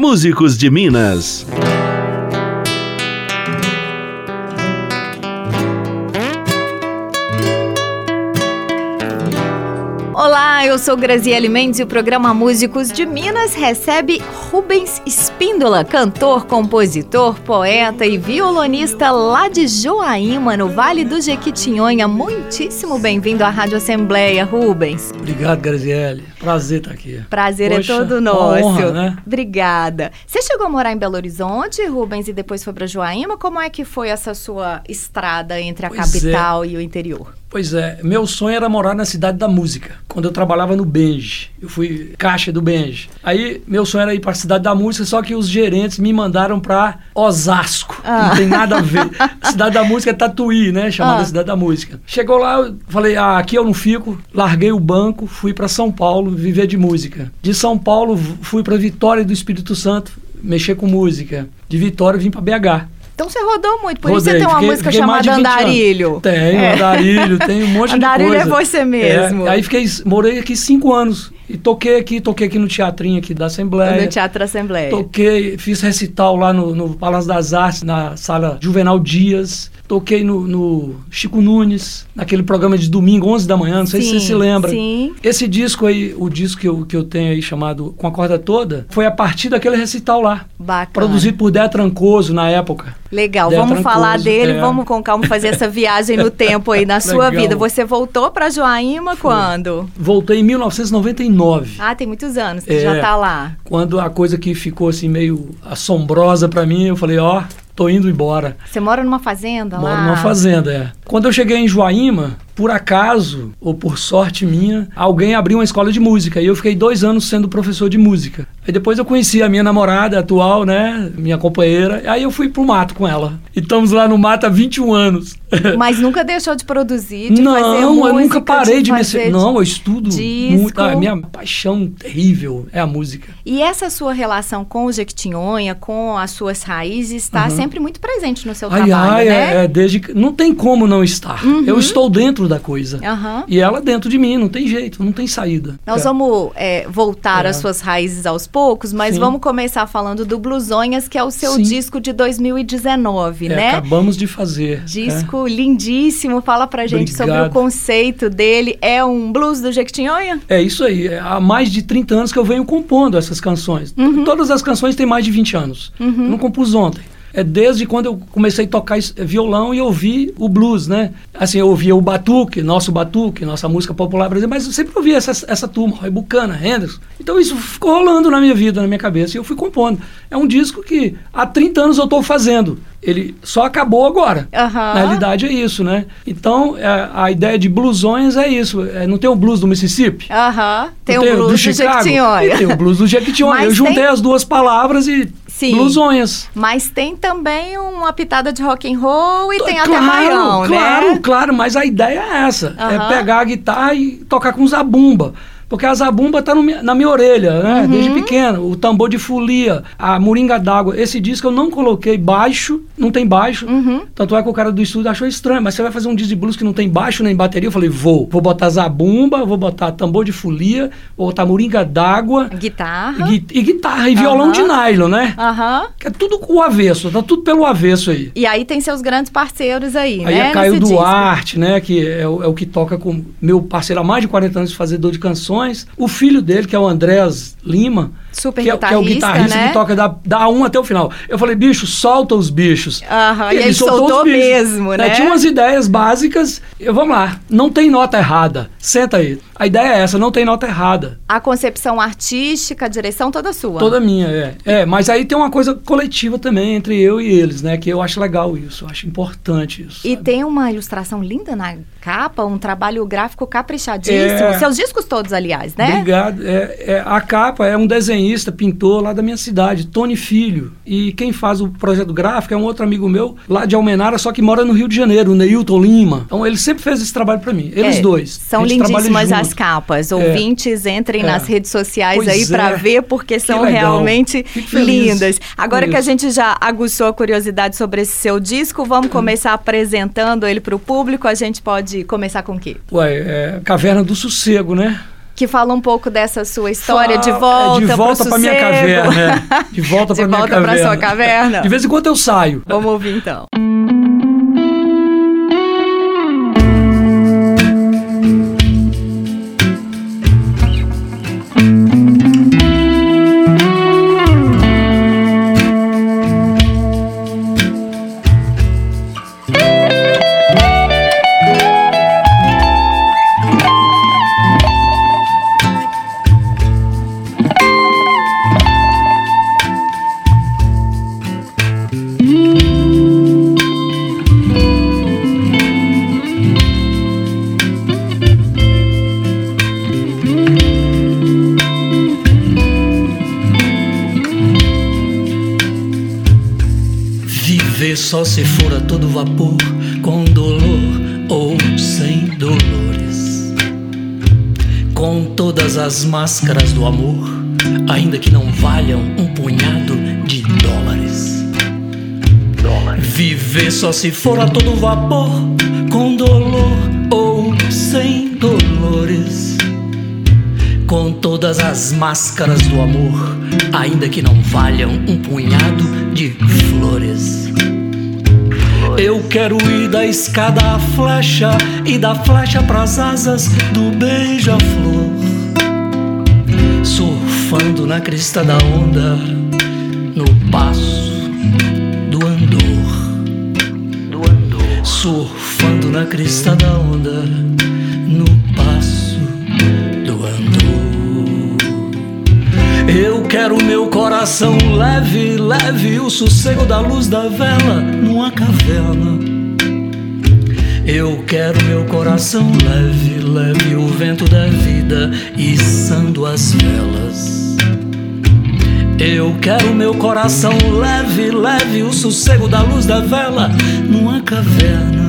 Músicos de Minas. Eu sou Graziele Mendes e o programa Músicos de Minas recebe Rubens Espíndola, cantor, compositor, poeta e violonista lá de Joaíma, no Vale do Jequitinhonha. Muitíssimo bem-vindo à Rádio Assembleia, Rubens. Obrigado, Graziele. Prazer estar aqui. Prazer Poxa, é todo nosso. honra, né? Obrigada. Você chegou a morar em Belo Horizonte, Rubens, e depois foi para Joaíma? Como é que foi essa sua estrada entre a Pois é. capital e o interior? Pois é, meu sonho era morar na cidade da música, quando eu trabalhava no Benji. Eu fui caixa do Benji. Aí meu sonho era ir para a cidade da música, só que os gerentes me mandaram para Osasco. Ah. Não tem nada a ver. Cidade da música é Tatuí, né? Chamada Ah. cidade da música. Chegou lá, eu falei: "Ah, aqui eu não fico". Larguei o banco, fui para São Paulo viver de música. De São Paulo fui para Vitória do Espírito Santo mexer com música. De Vitória vim para BH. Então você rodou muito, por isso Rodei, você tem uma fiquei- música fiquei chamada de 20 anos. Andarilho. Tenho, É. andarilho, tenho um monte Andarilho de é coisa. você mesmo. É, aí fiquei, morei aqui cinco anos. E toquei aqui, toquei aqui no teatrinho aqui da Assembleia. No Teatro Assembleia. Toquei, fiz recital lá no, no Palácio das Artes, na sala Juvenal Dias. Toquei no, no Chico Nunes, naquele programa de domingo, 11 da manhã, não sei se você se lembra. Sim. Esse disco aí, o disco que eu, que eu tenho aí chamado Com a Corda Toda, foi a partir daquele recital lá. Bacana. Produzido por Dé Trancoso na época. Legal, Dé vamos Trancoso, falar dele, é. vamos com calma fazer essa viagem no tempo aí na sua Legal. vida. Você voltou para Joaíma quando? Voltei em 1999. Ah, tem muitos anos que É. já tá lá. Quando a coisa que ficou assim meio assombrosa pra mim, eu falei, ó, tô indo embora. Você mora numa fazenda Moro lá? numa fazenda, é. Quando eu cheguei em Joaíma, por acaso, ou por sorte minha, alguém abriu uma escola de música. E eu fiquei dois anos sendo professor de música. Aí depois eu conheci a minha namorada atual, né? Minha companheira. Aí eu fui pro mato com ela. E estamos lá no mato há 21 anos. Mas nunca deixou de produzir, de fazer não, música, eu nunca parei de, fazer mexer. Não, eu estudo disco. muito. A minha paixão terrível é a música. E essa sua relação com o Jequitinhonha, com as suas raízes, está sempre muito presente no seu Ai, trabalho, ai, né? é, é, desde que. Não tem como não estar. Eu estou dentro da coisa. Aham. E ela dentro de mim, não tem jeito, não tem saída. Nós É. vamos é, voltar É. às suas raízes aos poucos, mas Sim. vamos começar falando do Blusonhas, que é o seu Sim. disco de 2019, É, né? Acabamos de fazer. Disco lindíssimo. Fala pra gente sobre o Obrigado. conceito dele. É um blues do Jequitinhonha? É. é isso aí. É, Há mais de 30 anos que eu venho compondo essas canções. Uhum. Todas as canções têm mais de 20 anos. Eu não compus ontem. É desde quando eu comecei a tocar violão e ouvi o blues, né? Assim, eu ouvia o batuque, nosso batuque, nossa música popular brasileira, mas eu sempre ouvia essa, essa turma, Roy Bucana, Hendrix. Então isso ficou rolando na minha vida, na minha cabeça, e eu fui compondo. É um disco que há 30 anos eu estou fazendo. Ele só acabou agora. Aham. Na realidade é isso, né? Então, é, a ideia de blusões é isso. É, não tem o blues do Mississippi? Aham. Tem Não o blues do, Chicago? Jequitinhonha. E tem o blues do Jequitinhonha. Eu juntei tem- as duas palavras e Sim. blusonhas. Mas tem também uma pitada de rock and roll e tem até claro, maião, claro, né? claro, mas a ideia é essa. Aham. É pegar a guitarra e tocar com zabumba. Porque a zabumba tá no na minha orelha, né? Uhum. Desde pequeno. O tambor de folia, a moringa d'água. Esse disco eu não coloquei baixo, não tem baixo. Uhum. Tanto é que o cara do estúdio achou estranho. Mas você vai fazer um disco de blues que não tem baixo nem bateria? Eu falei, vou. Vou botar zabumba, vou botar tambor de folia, vou botar moringa d'água. Guitarra. Gui- E guitarra, e violão Aham. de nylon, né? Aham. Que é tudo o avesso, tá tudo pelo avesso aí. E aí tem seus grandes parceiros aí, Aí né? é Caio nesse disco. Duarte, né? Que é o, é o que toca com meu parceiro há mais de 40 anos de fazedor de canções. O filho dele, que é o Andrés Lima. Super que é, que é o guitarrista, guitarrista né? que toca da, da um até o final. Eu falei, bicho, solta os bichos. Aham, e ele soltou soltou os bichos. mesmo, né? Tinha umas ideias básicas. Eu, vamos lá, não tem nota errada. Senta aí. A ideia é essa, não tem nota errada. A concepção artística, a direção toda sua. Toda minha, é. É, mas aí tem uma coisa coletiva também entre eu e eles, né? Que eu acho legal isso, eu acho importante isso. E sabe? tem uma ilustração linda na capa, um trabalho gráfico caprichadíssimo. É. Seus discos todos, aliás, né? Obrigado. É, é, a capa é um desenhista, pintor lá da minha cidade, Tony Filho. E quem faz o projeto gráfico é um outro amigo meu, lá de Almenara, só que mora no Rio de Janeiro, o Neilton Lima. Então ele sempre fez esse trabalho para mim. Eles É, dois. São lindíssimas as capas. Ouvintes, entrem É. nas redes sociais Pois aí pra é. ver, porque são realmente lindas. Agora que a gente já aguçou a curiosidade sobre esse seu disco, vamos começar apresentando ele pro público. A gente pode começar com o quê? Ué, é Caverna do Sossego, né? Que fala um pouco dessa sua história Fala- de volta, é, de volta pro pra minha sossego. caverna. é. De volta De pra minha volta pra caverna. sua caverna. De vez em quando eu saio. Vamos ouvir então. Só se for a todo vapor, com dolor ou sem dolores. Com todas as máscaras do amor, ainda que não valham um punhado de dólares. Viver só se for a todo vapor, com dolor ou sem dolores. Com todas as máscaras do amor, ainda que não valham um punhado de flores. Eu quero ir da escada à flecha e da flecha pras asas do beija-flor. Surfando na crista da onda, no passo do andor. Do andor. Surfando na crista da onda, Eu quero meu coração leve, leve, o sossego da luz da vela numa caverna. Eu quero meu coração leve, leve, o vento da vida içando as velas. Eu quero meu coração leve, leve, o sossego da luz da vela numa caverna.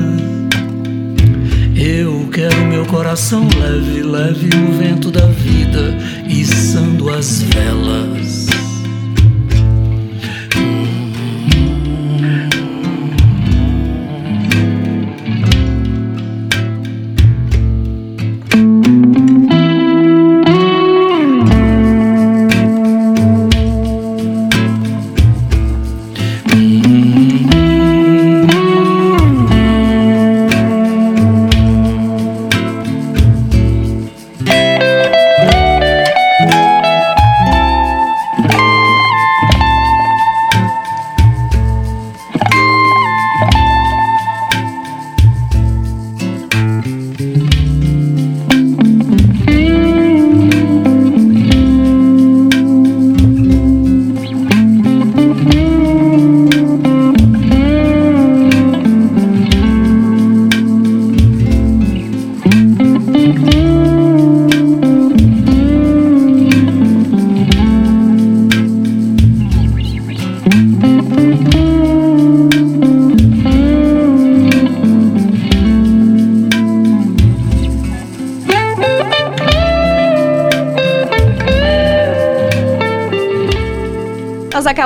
Eu quero meu coração leve, leve, o vento da vida içando as velas.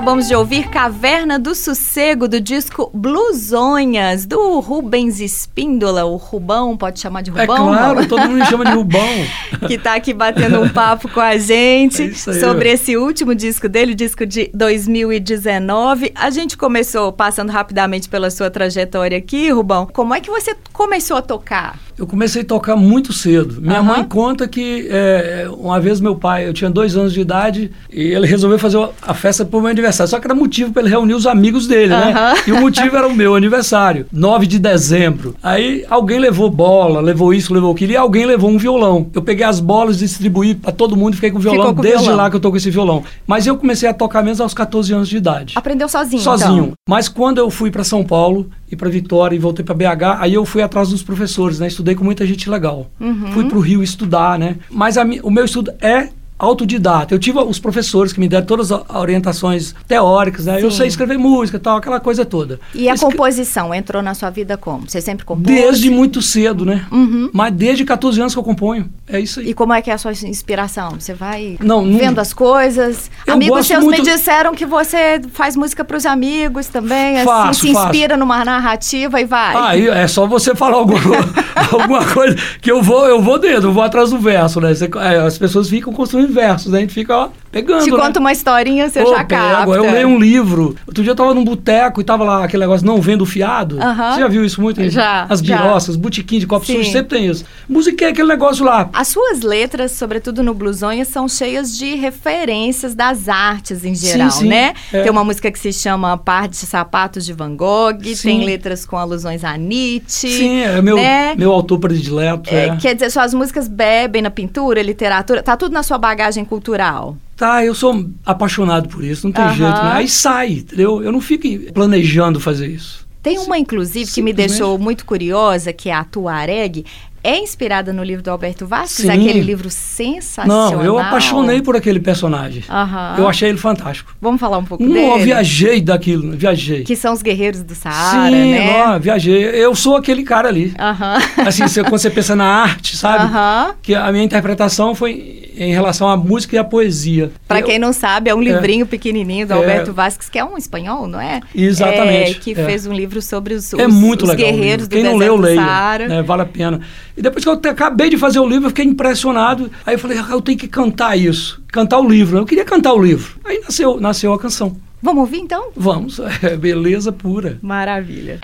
Acabamos de ouvir Caverna do Sossego do disco Blusonhas, do Rubens Espíndola, o Rubão, pode chamar de É Rubão? claro, todo mundo chama de Rubão. que tá aqui batendo um papo com a gente É aí, sobre esse último disco dele, o disco de 2019. A gente começou passando rapidamente pela sua trajetória aqui, Rubão. Como é que você começou a tocar? Eu comecei a tocar muito cedo. Minha Aham. mãe conta que é, uma vez meu pai, eu tinha dois anos de idade, e ele resolveu fazer a festa pro meu aniversário. Só que era motivo para ele reunir os amigos dele, né? Aham. E o motivo era o meu aniversário, 9 de dezembro. Aí alguém levou bola, levou isso, levou aquilo, e alguém levou um violão. Eu peguei as bolas, distribuí para todo mundo e fiquei com o violão com o desde violão. lá que eu tô com esse violão. Mas eu comecei a tocar mesmo aos 14 anos de idade. Aprendeu sozinho, Sozinho. então? Mas quando eu fui para São Paulo e para Vitória e voltei para BH, aí eu fui atrás dos professores, né? Estudei com muita gente legal. Uhum. Fui para o Rio estudar, né? Mas a o meu estudo é autodidata. Eu tive os professores que me deram todas as orientações teóricas, né? Eu sei escrever música, tal, aquela coisa toda. E a Escre- composição entrou na sua vida como? Você sempre compôs? Desde muito cedo, né? Uhum. Mas desde 14 anos que eu componho. É isso aí. E como é que é a sua inspiração? Você vai Não, não- vendo as coisas? Eu amigos seus muito- me disseram que você faz música para os amigos também, assim, Faço, se faço. inspira numa narrativa e vai. Ah, é só você falar alguma, alguma coisa que eu vou, eu vou dentro, eu vou atrás do verso, né? Você- é, as pessoas ficam construindo versos, né? A gente fica ó, pegando. Te né? conta uma historinha, você Pô, já capta. Eu leio um livro. Outro dia eu tava num boteco e tava lá aquele negócio não vendo fiado. Aham. Você já viu isso muito? Já, As biroças, botequim de copo Sim. sujo, sempre tem isso. Música é aquele negócio lá. As suas letras, sobretudo no Blusonha, são cheias de referências das artes em geral, sim. né? É. Tem uma música que se chama Par de Sapatos de Van Gogh, Sim. tem letras com alusões a Nietzsche. Sim, é meu, né? meu autor predileto. É, É, Quer dizer, suas músicas bebem na pintura, literatura, tá tudo na sua bagagem cultural. Tá, eu sou apaixonado por isso, não tem Aham. jeito. Né? Aí sai, entendeu? Eu não fico planejando fazer isso. Tem uma, inclusive, que me deixou muito curiosa, que é a Tuareg. É inspirada no livro do Alberto Vasques, Sim. aquele livro sensacional. Não, eu apaixonei por aquele personagem. Aham. Eu achei ele fantástico. Vamos falar um pouco Não, dele? eu viajei daquilo, viajei. Que são os guerreiros do Saara, Sim, né? ó, viajei. Eu sou aquele cara ali. Aham. Assim, você- quando você pensa na arte, sabe? Aham. Que a minha interpretação foi em relação à música e à poesia. Pra Eu- quem não sabe, é um livrinho pequenininho do É. Alberto Vasques, que é um espanhol, não é? Exatamente, É, que é. fez um livro sobre os, É os- muito os legal. guerreiros do Quem não leu, do leia. Saara. né, vale a pena. E depois que eu acabei de fazer o livro, eu fiquei impressionado. Aí eu falei, ah, eu tenho que cantar isso. Cantar o livro. Eu queria cantar o livro. Aí nasceu, nasceu a canção. Vamos ouvir então? Vamos, é beleza pura. Maravilha.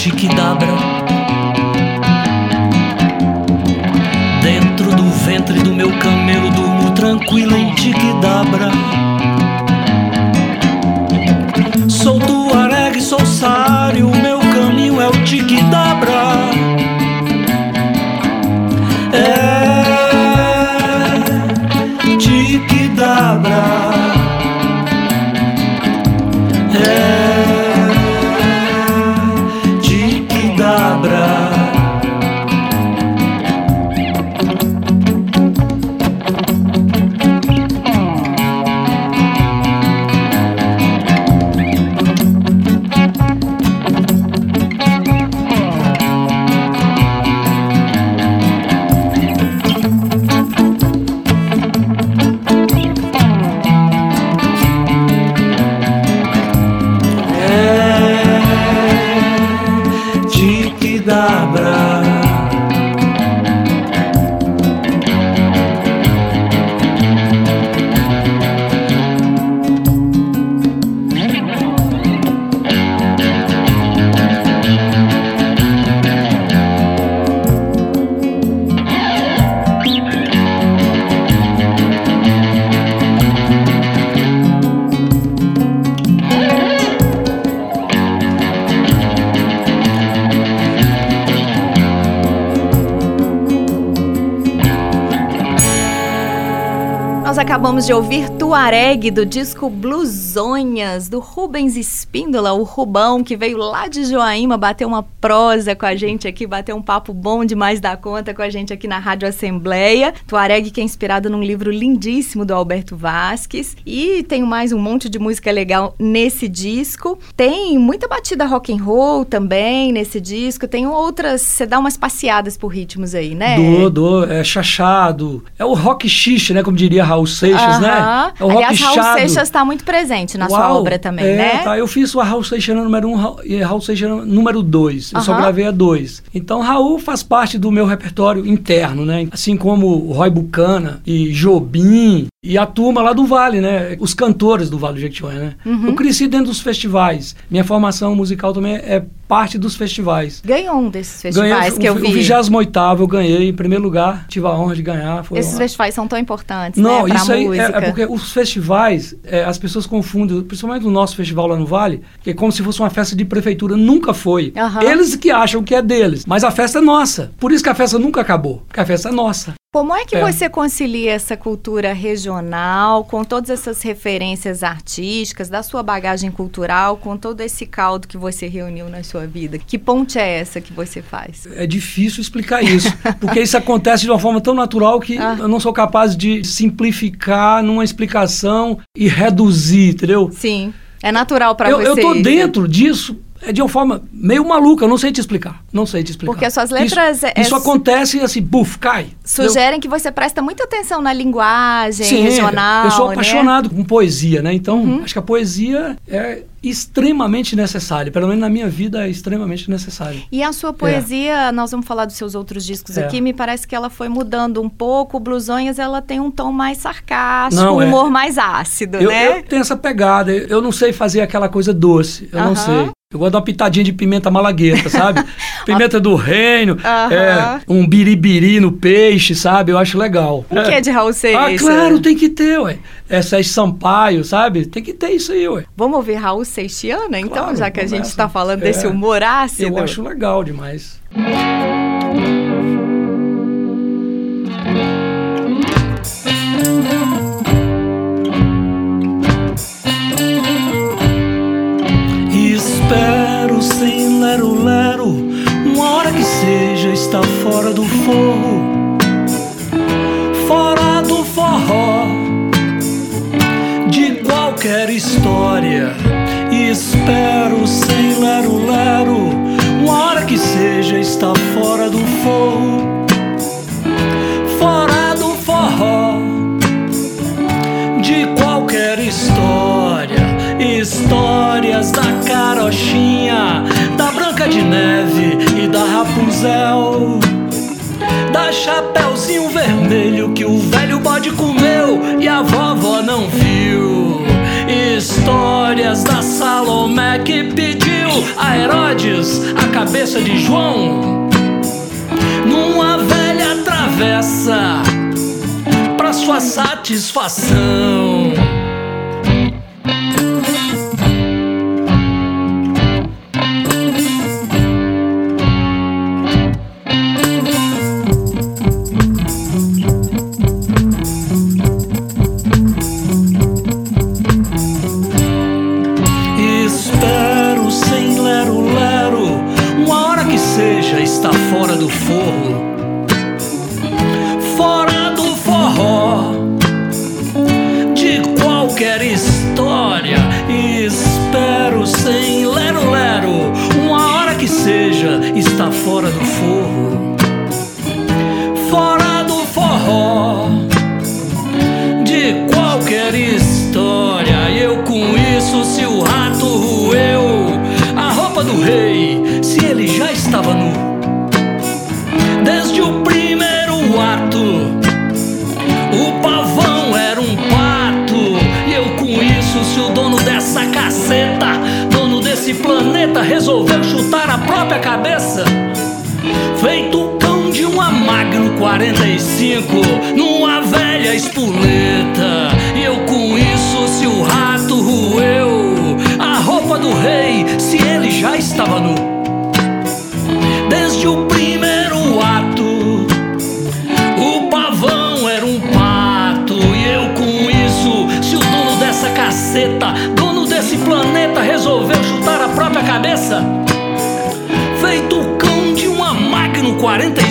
Camelo em Tiquidabra. De ouvir Tuareg do disco Blusonhas, do Rubens Espíndola, o Rubão, que veio lá de Joaíma bater uma prosa com a gente aqui, bater um papo bom demais da conta com a gente aqui na Rádio Assembleia. Tuareg, que é inspirado num livro lindíssimo do Alberto Vasques. E tem mais um monte de música legal nesse disco. Tem muita batida rock and roll também nesse disco. Tem outras, você dá umas passeadas por ritmos aí, né? Do, do, é chachado. É o rock xixi, né? Como diria Raul Seixas, uh -huh. né? É o Aliás, rock Raul chado. Seixas está muito presente na Uau, sua obra também, é, né? Tá, eu fiz o Raul Seixas número um e Raul Seixas número Eu só gravei a dois. Então, Raul faz parte do meu repertório interno, né? Assim como Roy Bucana e Jobim e a turma lá do Vale, né? Os cantores do Vale do Jequitinhonha, né? Uhum. Eu cresci dentro dos festivais. Minha formação musical também é parte dos festivais. Ganhou um desses festivais ganhei, que eu vi. O 28 eu ganhei em primeiro lugar, tive a honra de ganhar. Esses festivais são tão importantes, Não, né, isso aí é, é, porque os festivais, é, as pessoas confundem, principalmente o nosso festival lá no Vale, que é como se fosse uma festa de prefeitura, nunca foi. Uhum. Eles que acham que é deles, mas a festa é nossa. Por isso que a festa nunca acabou, porque a festa é nossa. Como é que é. você concilia essa cultura regional com todas essas referências artísticas, da sua bagagem cultural, com todo esse caldo que você reuniu na sua vida? Que ponte é essa que você faz? É difícil explicar isso, porque isso acontece de uma forma tão natural que ah. eu não sou capaz de simplificar numa explicação e reduzir, entendeu? Sim. É natural para você. Eu estou dentro disso é de uma forma meio maluca, eu não sei te explicar. Não sei te explicar. Porque as suas letras. Isso, é, isso acontece assim, buf, cai. Sugerem eu... que você presta muita atenção na linguagem Sim, regional. Eu sou né? apaixonado né? com poesia, né? Então, uhum. acho que a poesia é extremamente necessária. Pelo menos na minha vida é extremamente necessária. E a sua poesia, é. nós vamos falar dos seus outros discos é. aqui, me parece que ela foi mudando um pouco. O Blusonhas, ela tem um tom mais sarcástico, não, um humor é. mais ácido, eu, né? Eu tenho essa pegada. Eu não sei fazer aquela coisa doce. Eu uhum. não sei. Eu gosto de uma pitadinha de pimenta malagueta, sabe? pimenta do reino, uhum. é, um biribiri no peixe, sabe? Eu acho legal. O que é de Raul Seixas? Ah, claro, tem que ter, ué. Essa é Sampaio, sabe? Tem que ter isso aí, ué. Vamos ouvir Raul Seixas, então, claro, já que a gente está falando é, desse humor ácido? Eu acho legal demais. Está fora do forro, fora do forró, de qualquer história. E espero sem lero-lero, uma hora que seja, está fora do forro, fora do forró, de qualquer história. Histórias da carochinha, da Branca de Neve Da Chapeuzinho Vermelho que o velho bode comeu e a vovó não viu. Histórias da Salomé que pediu a Herodes a cabeça de João. Numa velha travessa pra sua satisfação. está fora do forno, fora do forró, de qualquer história. E espero sem lero-lero, uma hora que seja, está fora do forno. Resolveu chutar a própria cabeça. Feito o cão de uma Magno 45 numa velha espoleta. E eu com isso, se o rato roeu a roupa do rei, se ele já estava nu. Desde o primeiro ato, o pavão era um pato. E eu com cabeça. Feito o cão de uma Magno 45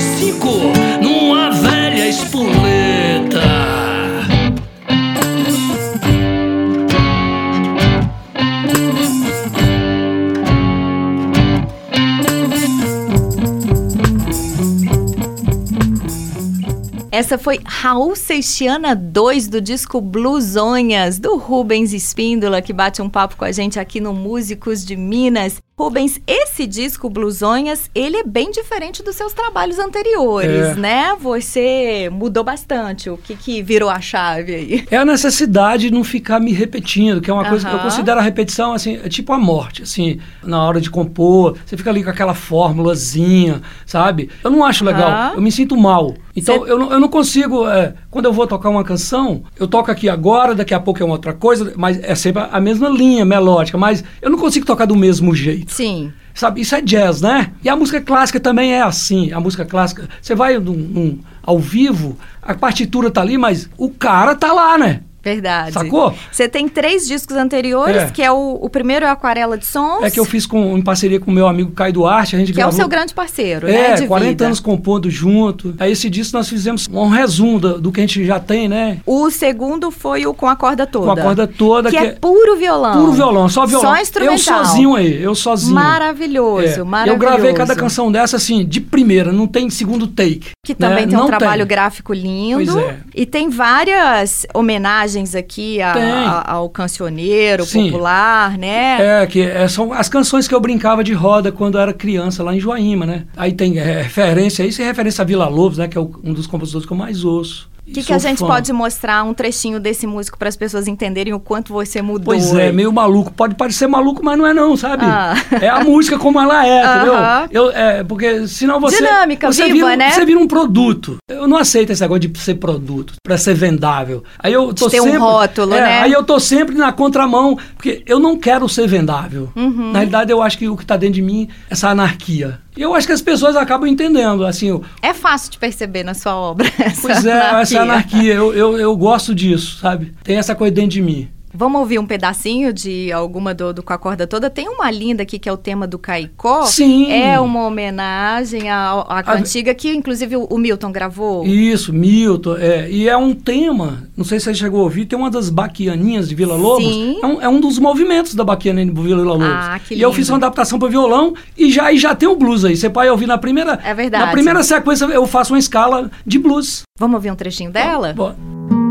Essa foi Raul Seixiana 2 do disco Blusonhas, do Rubens Espíndola, que bate um papo com a gente aqui no Músicos de Minas. Rubens, esse disco Blusonhas, ele é bem diferente dos seus trabalhos anteriores, É. né? Você mudou bastante. O que, que virou a chave aí? É a necessidade de não ficar me repetindo, que é uma coisa que eu considero a repetição, assim, é tipo a morte, assim, na hora de compor, você fica ali com aquela fórmulazinha, sabe? Eu não acho legal, eu me sinto mal. Então, Cê- eu, não, eu não consigo, é, quando eu vou tocar uma canção, eu toco aqui agora, daqui a pouco é uma outra coisa, mas é sempre a mesma linha melódica, mas eu não consigo tocar do mesmo jeito. Sim. Sabe, isso é jazz, né? E a música clássica também é assim. A música clássica, você vai num, num- ao vivo, a partitura tá ali, mas o cara tá lá, né? Verdade. Sacou? Você tem três discos anteriores, É. que é o, o primeiro é Aquarela de Sons. É que eu fiz com, em parceria com o meu amigo Caio Duarte, a gente Que é o gravou... seu grande parceiro, né? É, De 40 vida. anos compondo junto. Aí esse disco nós fizemos um resumo do, do que a gente já tem, né? O segundo foi o com a corda toda. Com a corda toda, Que, que é é puro violão. puro violão, só violão. Só instrumental. Eu sozinho aí, eu sozinho. Maravilhoso, É. maravilhoso. Eu gravei cada canção dessa assim, de primeira, não tem segundo take. Que também né? tem um Não trabalho gráfico lindo. Pois é. E tem várias homenagens aqui a- a- ao cancioneiro Sim. popular, né? É, que é, são as canções que eu brincava de roda quando era criança lá em Joaíma, né? Aí tem é, referência, isso é referência a Vila Lobos, né? Que é o- um dos compositores que eu mais ouço. O que, que a gente pode mostrar um trechinho desse músico para as pessoas entenderem o quanto você mudou? Pois é, aí? meio maluco. Pode parecer maluco, mas não é não, sabe? Ah. É a música como ela é, entendeu? Aham. Eu, é, porque senão você... Dinâmica, você viva, vira, um- né? Você vira um produto. Eu não aceito esse negócio de ser produto, pra ser vendável. Aí eu tô De ter um sempre... rótulo, é, né? Aí eu tô sempre na contramão, porque eu não quero ser vendável. Uhum. Na realidade, eu acho que o que tá dentro de mim é essa anarquia. Eu acho que as pessoas acabam entendendo, assim... É fácil de perceber na sua obra. Essa Pois é, essa anarquia. Eu, eu, eu gosto disso, sabe? Tem essa coisa dentro de mim. Vamos ouvir um pedacinho de alguma do, do Com a Corda Toda? Tem uma linda aqui que é o tema do Caicó. Sim. É uma homenagem à, à A- cantiga que, inclusive, o, o Milton gravou. Isso, Milton. É, e é um tema, não sei se você chegou a ouvir, tem uma das baquianinhas de Vila Lobos. Sim. É um, é um dos movimentos da baquiana de Vila Lobos. Ah, que E eu lindo. fiz uma adaptação para violão e já, e já tem o blues aí. Você pode ouvir na primeira. É verdade. Na primeira sequência eu faço uma escala de blues. Vamos ouvir um trechinho dela? Bora. Esse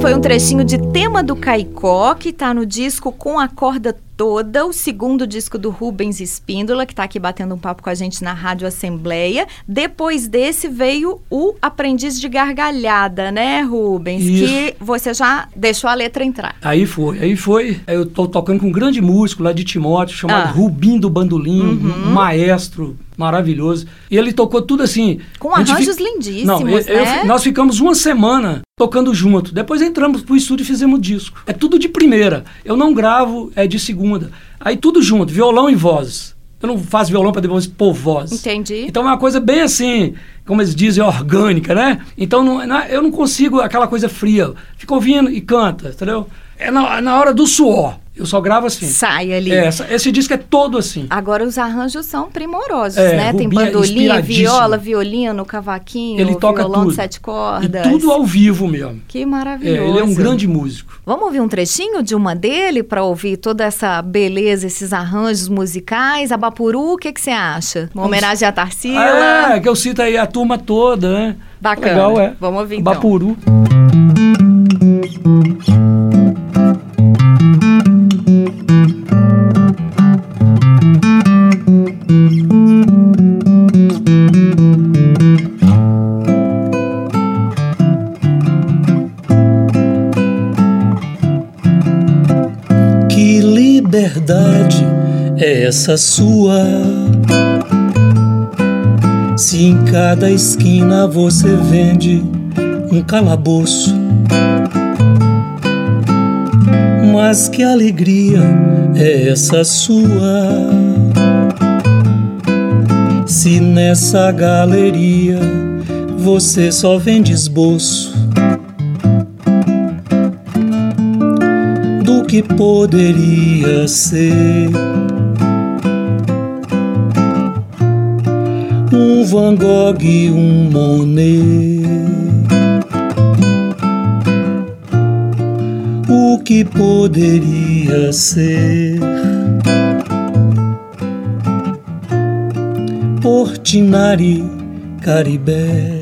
foi um trechinho de tema do Caicó, que tá no disco Com a Corda Toda, o segundo disco do Rubens Espíndola, que tá aqui batendo um papo com a gente na Rádio Assembleia. Depois desse veio o Aprendiz de Gargalhada, né, Rubens? Isso. Que você já deixou a letra entrar. Aí foi, aí foi. Eu tô tocando com um grande músico lá de Timóteo, chamado Ah. Rubim do Bandolim, um maestro maravilhoso. E ele tocou tudo assim. Com arranjos fi- lindíssimos, Não, eu- eu né? fi- nós ficamos uma semana tocando junto. Depois entramos pro estúdio e fizemos disco. É tudo de primeira. Eu não gravo, é de segunda. Aí tudo junto, violão e vozes. Eu não faço violão para depois pôr voz. Entendi. Então é uma coisa bem assim, como eles dizem, orgânica, né? Então não- não- eu não consigo aquela coisa fria. Fica ouvindo e canta, entendeu? É na, na hora do suor. Eu só gravo assim. Sai ali. É, esse disco é todo assim. Agora os arranjos são primorosos, É, né? Tem é bandolim, viola, violino, cavaquinho, Ele toca violão tudo. de sete E cordas. tudo ao vivo mesmo. Que É, maravilhoso. ele é um grande músico. Vamos ouvir um trechinho de uma dele para ouvir toda essa beleza, esses arranjos musicais. Abapuru, o que que você acha? Uma homenagem à Tarsila. É, que eu cito aí a turma toda, né? Bacana. Legal, é. Vamos ouvir então. Bapuru. Que essa sua? Se em cada esquina você vende um calabouço. Mas que alegria é essa sua? Se nessa galeria você só vende esboço. do que poderia ser. Um Van Gogh e um Monet. O que poderia ser. Portinari, Caribé.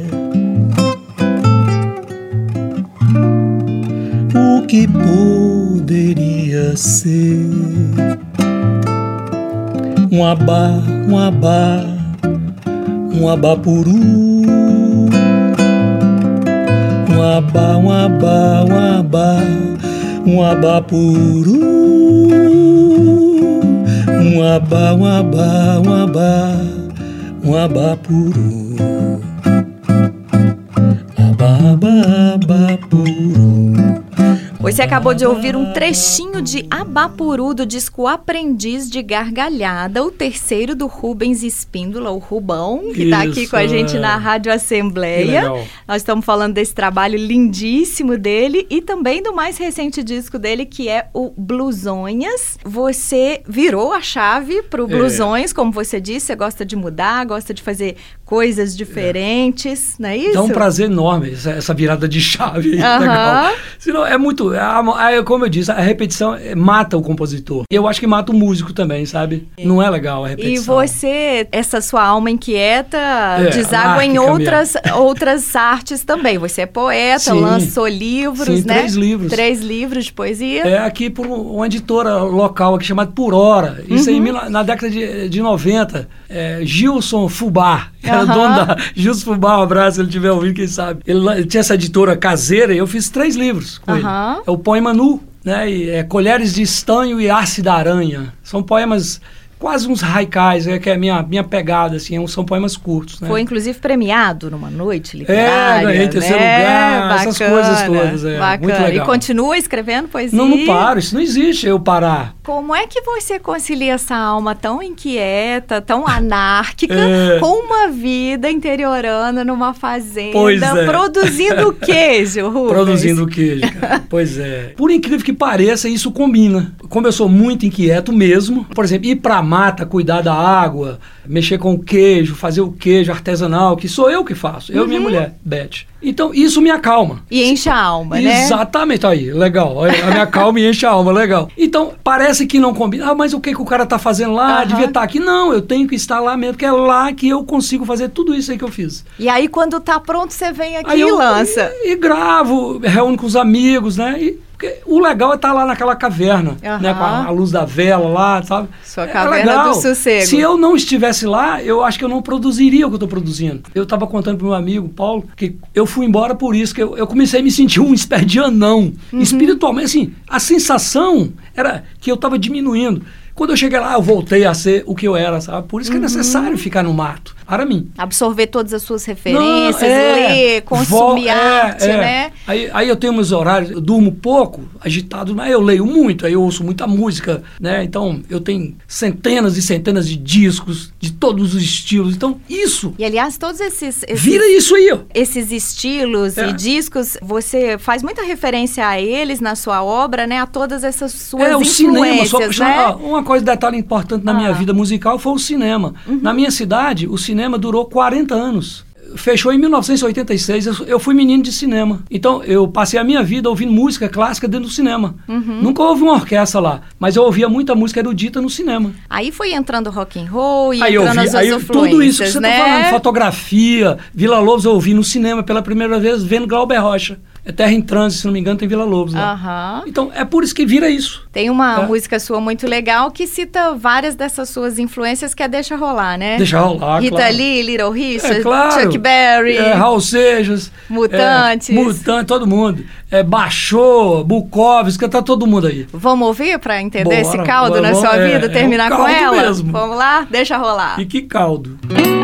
o que poderia ser. Um abá, um abá, um abapuru. Um abá, um abá, um abá, um abapuru. Um abá, um abá, um abá, um abapuru. Você acabou de ouvir um trechinho de Abapuru do disco Aprendiz de Gargalhada, o terceiro do Rubens Espíndola, o Rubão, que está aqui com a gente é. na Rádio Que Assembleia. Nós estamos falando desse trabalho lindíssimo dele e também do mais recente disco dele, que é o Blusonhas. Você virou a chave pro É. Blusões, como você disse, você gosta de mudar, gosta de fazer coisas diferentes, não é isso? Dá um prazer enorme essa, essa virada de chave legal. Senão é muito. a- a- como eu disse, a repetição é, mata o compositor. Eu acho que mata o músico também, sabe? Não é legal a E repetição. você, essa sua alma inquieta, É, deságua em outras, outras artes também. Você é poeta, Sim. lançou livros, Sim, né? três livros. Três livros de poesia. É aqui por um- uma editora local aqui chamada Por Hora. Isso Uhum. aí mil- na década de, de 90. É, Gilson Fubá, era Aham. dono da. Gilson Fubá, um abraço, se ele estiver ouvindo, quem sabe. Ele, ele tinha essa editora caseira e eu fiz três livros com Aham. ele. É o Poema Nu, né? E é Colheres de Estanho e Arce da Aranha. São poemas quase uns haikais, é que é a minha, minha pegada, assim, é são poemas curtos, né? Foi inclusive premiado numa noite É, literária. ganhei terceiro né? lugar, essas Bacana, coisas todas, é, Bacana. muito legal. E continua escrevendo poesia. Não, não paro, isso não existe eu parar. Como é que você concilia essa alma tão inquieta, tão anárquica, É. com uma vida interiorana numa fazenda, Pois é. produzindo queijo, Rubens? Produzindo queijo, cara. pois é. Por incrível que pareça, isso combina. Como eu sou muito inquieto mesmo, por exemplo, ir pra mata, cuidar da água, mexer com o queijo, fazer o queijo artesanal, que sou eu que faço, eu e minha mulher, Beth. Então, isso me acalma. E enche a alma, né? Exatamente, aí, legal. A minha calma e enche a alma, legal. Então, parece que não combina. Ah, mas o que, que o cara tá fazendo lá? Aham. Devia estar aqui. Não, eu tenho que estar lá mesmo, porque é lá que eu consigo fazer tudo isso aí que eu fiz. E aí, quando tá pronto, você vem aqui Aí e eu lança. E, e gravo, reúno com os amigos, né? E, porque o legal é estar lá naquela caverna, Aham. né? Com a, a luz da vela lá, sabe? Sua É caverna legal. do sossego. Se eu não estivesse lá, eu acho que eu não produziria o que eu estou produzindo. Eu estava contando pro meu amigo, Paulo, que eu fui embora por isso, que eu, eu comecei a me sentir um espécie de anão. Uhum. Espiritualmente, assim, a sensação era que eu estava diminuindo. Quando eu cheguei lá, eu voltei a ser o que eu era, sabe? Por isso que é necessário ficar no mato, para mim. Absorver todas as suas referências, Não, é, ler, consumir vo- é, arte, é. né? Aí, aí eu tenho meus horários, eu durmo pouco, agitado, mas eu leio muito, aí eu ouço muita música, né? Então eu tenho centenas e centenas de discos de todos os estilos. Então isso, E aliás, todos esses, esses, vira isso aí, ó. esses estilos É. e discos, você faz muita referência a eles na sua obra, né? A todas essas suas É, o cinema. Só, né? uma coisa, detalhe importante na minha Ah. vida musical foi o cinema. Na minha cidade, o cinema durou 40 anos. Fechou em 1986, eu, eu fui menino de cinema. Então, eu passei a minha vida ouvindo música clássica dentro do cinema. Uhum. Nunca houve uma orquestra lá, mas eu ouvia muita música erudita no cinema. Aí foi entrando rock and roll e aí eu vi, as aí tudo isso que você né? tá falando, fotografia, Vila Lobos eu ouvi no cinema pela primeira vez vendo Glauber Rocha. É Terra em Trânsito, se não me engano, tem Vila Lobos lá. Então, é por isso que vira isso. Tem uma É. música sua muito legal que cita várias dessas suas influências que é Deixa Rolar, né? Deixa rolar, Rita claro. Lee, Little Richard, É claro. Chuck Berry. É, Raul Seixas. Mutantes. É, Mutantes, todo mundo. É, Baixou, Bukowski, tá todo mundo aí. Vamos ouvir para entender Bora, esse caldo na sua é, vida, é terminar um com ela? mesmo. Vamos lá? Deixa rolar. E que caldo. Redimir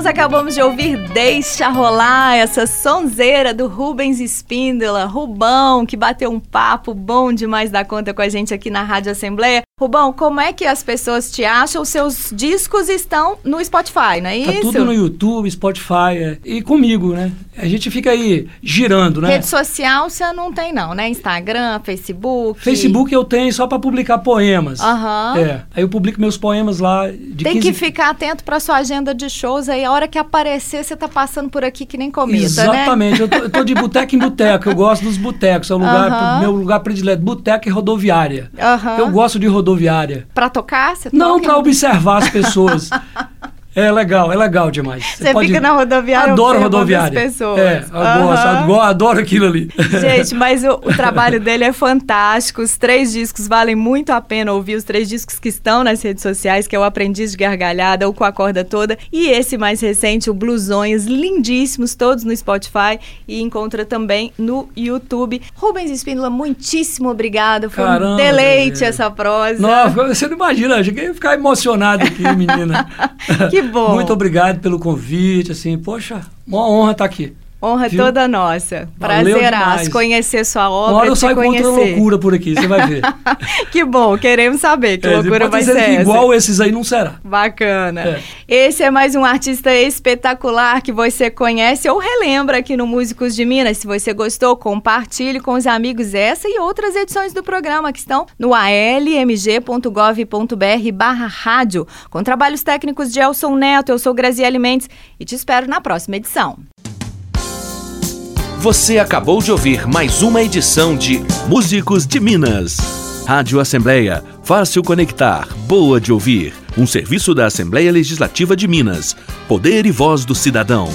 nós acabamos de ouvir Deixa Rolar, essa sonzeira do Rubens Espíndola, Rubão, que bateu um papo bom demais da conta com a gente aqui na Rádio Assembleia. Rubão, como é que as pessoas te acham? Os seus discos estão no Spotify, não é tá isso? tudo no YouTube, Spotify é. e comigo, né? A gente fica aí girando, né? Rede social você não tem não, né? Instagram, Facebook. Facebook eu tenho só para publicar poemas. Aham. É. Aí eu publico meus poemas lá de Tem 15 que ficar atento para sua agenda de shows aí. A hora que aparecer, você tá passando por aqui que nem cometa, né? Exatamente. Eu, tô, eu tô de boteco em boteco. Eu gosto dos botecos. É o lugar, Aham. meu lugar predileto. Boteco e rodoviária. Aham. Eu gosto de rodoviária. Pra tocar? Você Não para observar as pessoas. É legal, é legal demais. Você fica na rodoviária Adoro rodoviária. as pessoas. É, eu Aham. gosto, adoro, aquilo ali. Gente, mas o, o trabalho dele é fantástico. Os três discos valem muito a pena ouvir. Os três discos que estão nas redes sociais, que é o Aprendiz de Gargalhada, o Com a Corda Toda. E esse mais recente, o Blusões, lindíssimos, todos no Spotify. E encontra também no YouTube. Rubens Espíndola, muitíssimo obrigada. Foi um Caramba, deleite gente. essa prosa. Nossa, você não imagina, eu cheguei a ficar emocionado aqui, menina. Que bom. Muito obrigado pelo convite, assim, poxa, uma honra estar aqui. Honra Viu? toda nossa. Valeu demais. conhecer sua obra. Uma hora eu saio contando loucura por aqui, você vai ver. que bom, queremos saber que É, loucura vai ser essa. igual esses aí não será. Bacana. É. Esse é mais um artista espetacular que você conhece ou relembra aqui no Músicos de Minas. Se você gostou, compartilhe com os amigos essa e outras edições do programa que estão no almg.gov.br barra rádio, com trabalhos técnicos de Elson Neto. Eu sou Graziele Mendes e te espero na próxima edição. Você acabou de ouvir mais uma edição de Músicos de Minas. Rádio Assembleia, fácil conectar, boa de ouvir. Um serviço da Assembleia Legislativa de Minas. Poder e voz do cidadão.